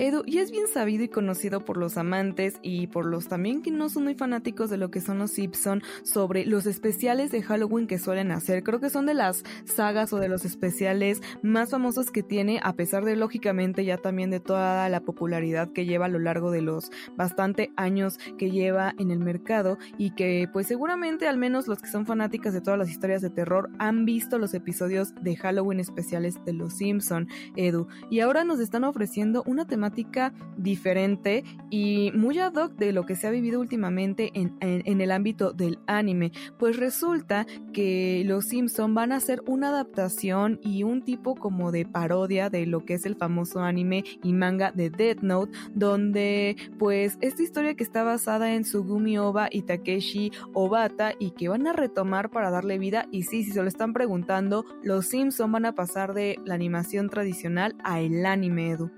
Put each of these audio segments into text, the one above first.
Edu, y es bien sabido y conocido por los amantes y por los también que no son muy fanáticos de lo que son los Simpson sobre los especiales de Halloween que suelen hacer. Creo que son de las sagas o de los especiales más famosos que tiene, a pesar de lógicamente ya también de toda la popularidad que lleva a lo largo de los bastante años que lleva en el mercado y que pues seguramente al menos los que son fanáticas de todas las historias de terror han visto los episodios de Halloween especiales de los Simpson, Edu. Y ahora nos están ofreciendo una temática diferente y muy ad hoc de lo que se ha vivido últimamente en, el ámbito del anime. Pues resulta que los Simpson van a hacer una adaptación y un tipo como de parodia de lo que es el famoso anime y manga de Death Note, donde pues esta historia que está basada en Sugumi Oba y Takeshi Obata y que van a retomar para darle vida y sí, si se lo están preguntando, los Simpson van a pasar de la animación tradicional a el anime, Edu.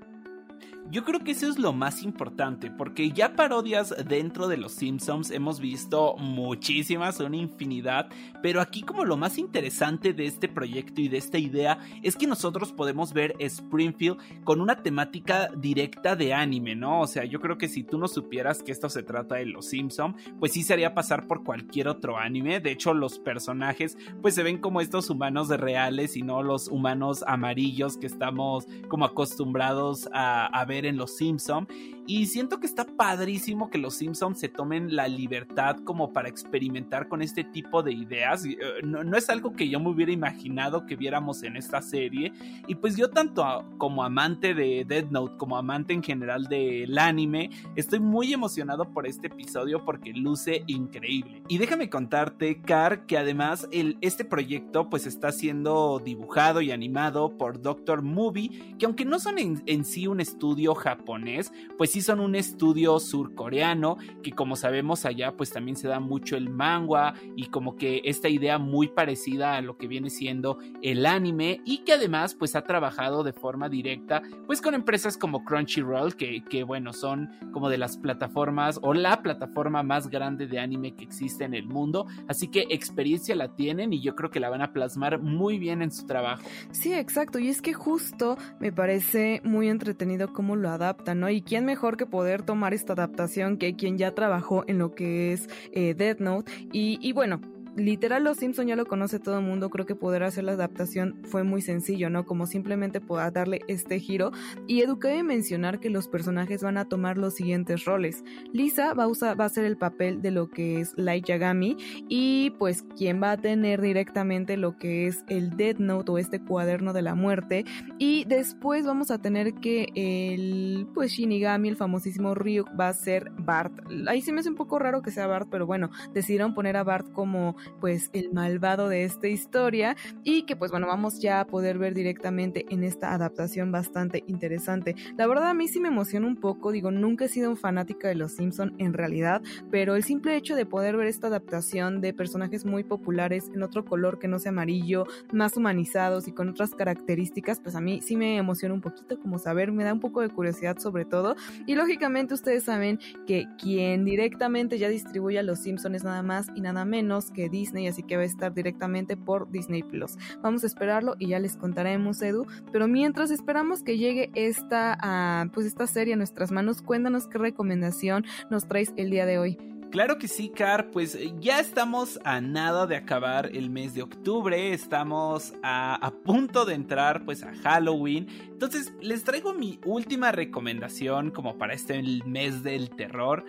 Yo creo que eso es lo más importante, porque ya parodias dentro de los Simpsons hemos visto muchísimas, una infinidad, pero aquí como lo más interesante de este proyecto y de esta idea es que nosotros podemos ver Springfield con una temática directa de anime, ¿no? O sea, yo creo que si tú no supieras que esto se trata de los Simpsons, pues sí sería pasar por cualquier otro anime. De hecho, los personajes pues se ven como estos humanos reales y no los humanos amarillos que estamos como acostumbrados a, a ver en Los Simpson y siento que está padrísimo que los Simpsons se tomen la libertad como para experimentar con este tipo de ideas. Eh, no, es algo que yo me hubiera imaginado que viéramos en esta serie. Y pues yo tanto como amante de Dead Note como amante en general del anime, estoy muy emocionado por este episodio porque luce increíble. Y déjame contarte, Car, que además el, este proyecto pues está siendo dibujado y animado por Doctor Movie, que aunque no son en, en sí un estudio japonés, pues sí son un estudio surcoreano que como sabemos allá pues también se da mucho el manga y como que esta idea muy parecida a lo que viene siendo el anime y que además pues ha trabajado de forma directa pues con empresas como Crunchyroll que, que bueno son como de las plataformas o la plataforma más grande de anime que existe en el mundo así que experiencia la tienen y yo creo que la van a plasmar muy bien en su trabajo. Sí, exacto y es que justo me parece muy entretenido lo adaptan, ¿no? Y quién mejor que poder tomar esta adaptación que quien ya trabajó en lo que es eh, Death Note. Y, y bueno, literal los Simpson ya lo conoce todo el mundo, creo que poder hacer la adaptación fue muy sencillo, ¿no? Como simplemente poder darle este giro. Y eduqué mencionar que los personajes van a tomar los siguientes roles. Lisa va a, usar, va a ser el papel de lo que es Light Yagami y pues quien va a tener directamente lo que es el Dead Note o este cuaderno de la muerte. Y después vamos a tener que el pues Shinigami, el famosísimo Ryuk, va a ser Bart. Ahí sí me hace un poco raro que sea Bart, pero bueno, decidieron poner a Bart como pues el malvado de esta historia y que pues bueno vamos ya a poder ver directamente en esta adaptación bastante interesante. La verdad a mí sí me emociona un poco, digo nunca he sido un fanática de los Simpson en realidad, pero el simple hecho de poder ver esta adaptación de personajes muy populares en otro color que no sea amarillo, más humanizados y con otras características, pues a mí sí me emociona un poquito como saber, me da un poco de curiosidad sobre todo y lógicamente ustedes saben que quien directamente ya distribuye a los Simpsons es nada más y nada menos que Disney, así que va a estar directamente por Disney Plus. Vamos a esperarlo y ya les contaremos, Edu. Pero mientras esperamos que llegue esta, uh, pues esta serie a nuestras manos, cuéntanos qué recomendación nos traes el día de hoy. Claro que sí, Car, pues eh, ya estamos a nada de acabar el mes de octubre, estamos a, a, punto de entrar pues a Halloween, entonces les traigo mi última recomendación como para este mes del terror.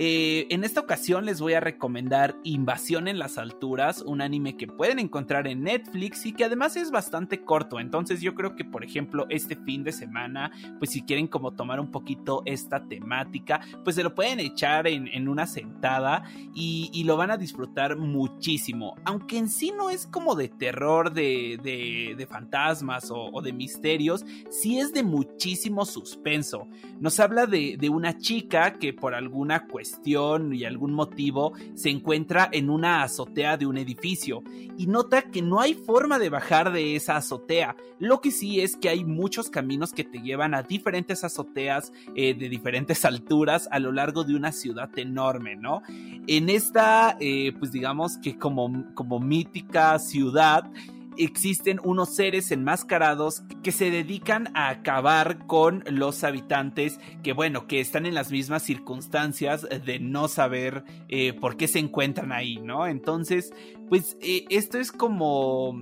Eh, en esta ocasión les voy a recomendar Invasión en las Alturas, un anime que pueden encontrar en Netflix y que además es bastante corto. Entonces yo creo que por ejemplo este fin de semana, pues si quieren como tomar un poquito esta temática, pues se lo pueden echar en, una sentada y, lo van a disfrutar muchísimo. Aunque en sí no es como de terror, de, fantasmas o, de misterios, sí es de muchísimo suspenso. Nos habla de, de una chica que por alguna cuestión y algún motivo se encuentra en una azotea de un edificio y nota que no hay forma de bajar de esa azotea. Lo que sí es que hay muchos caminos que te llevan a diferentes azoteas eh, de diferentes alturas a lo largo de una ciudad enorme, ¿no? En esta, eh, pues digamos que como, como mítica ciudad, existen unos seres enmascarados que se dedican a acabar con los habitantes que, bueno, que están en las mismas circunstancias de no saber eh, por qué se encuentran ahí, ¿no? Entonces, pues eh, esto es como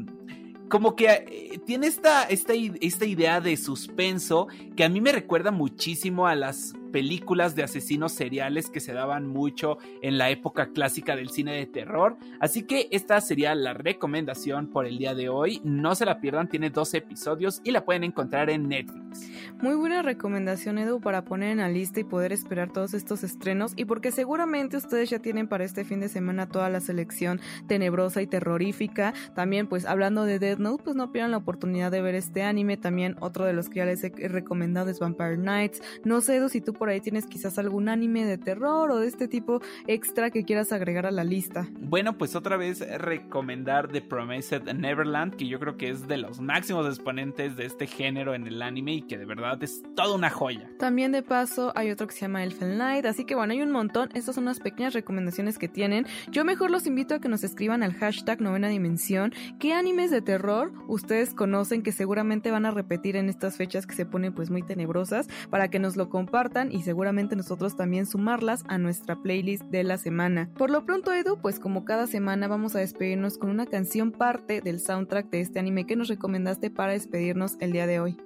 como que eh, tiene esta, esta, esta, idea de suspenso que a mí me recuerda muchísimo a las películas de asesinos seriales que se daban mucho en la época clásica del cine de terror. Así que esta sería la recomendación por el día de hoy. No se la pierdan, tiene 12 episodios y la pueden encontrar en Netflix. Muy buena recomendación, Edu, para poner en la lista y poder esperar todos estos estrenos. Y porque seguramente ustedes ya tienen para este fin de semana toda la selección tenebrosa y terrorífica. También, pues hablando de Dead Note, pues no pierdan la oportunidad de ver este anime. También otro de los que ya les he recomendado es Vampire Nights. No sé, Edu, si tú por ahí tienes quizás algún anime de terror o de este tipo extra que quieras agregar a la lista. Bueno, pues otra vez recomendar The Promised Neverland, que yo creo que es de los máximos exponentes de este género en el anime y que de verdad es toda una joya. También de paso hay otro que se llama Elfen Light, así que bueno, hay un montón. Estas son unas pequeñas recomendaciones que tienen. Yo mejor los invito a que nos escriban al hashtag novena dimensión qué animes de terror ustedes conocen que seguramente van a repetir en estas fechas que se ponen pues muy tenebrosas para que nos lo compartan y seguramente nosotros también sumarlas a nuestra playlist de la semana. Por lo pronto, Edu, pues como cada semana vamos a despedirnos con una canción parte del soundtrack de este anime que nos recomendaste para despedirnos el día de hoy.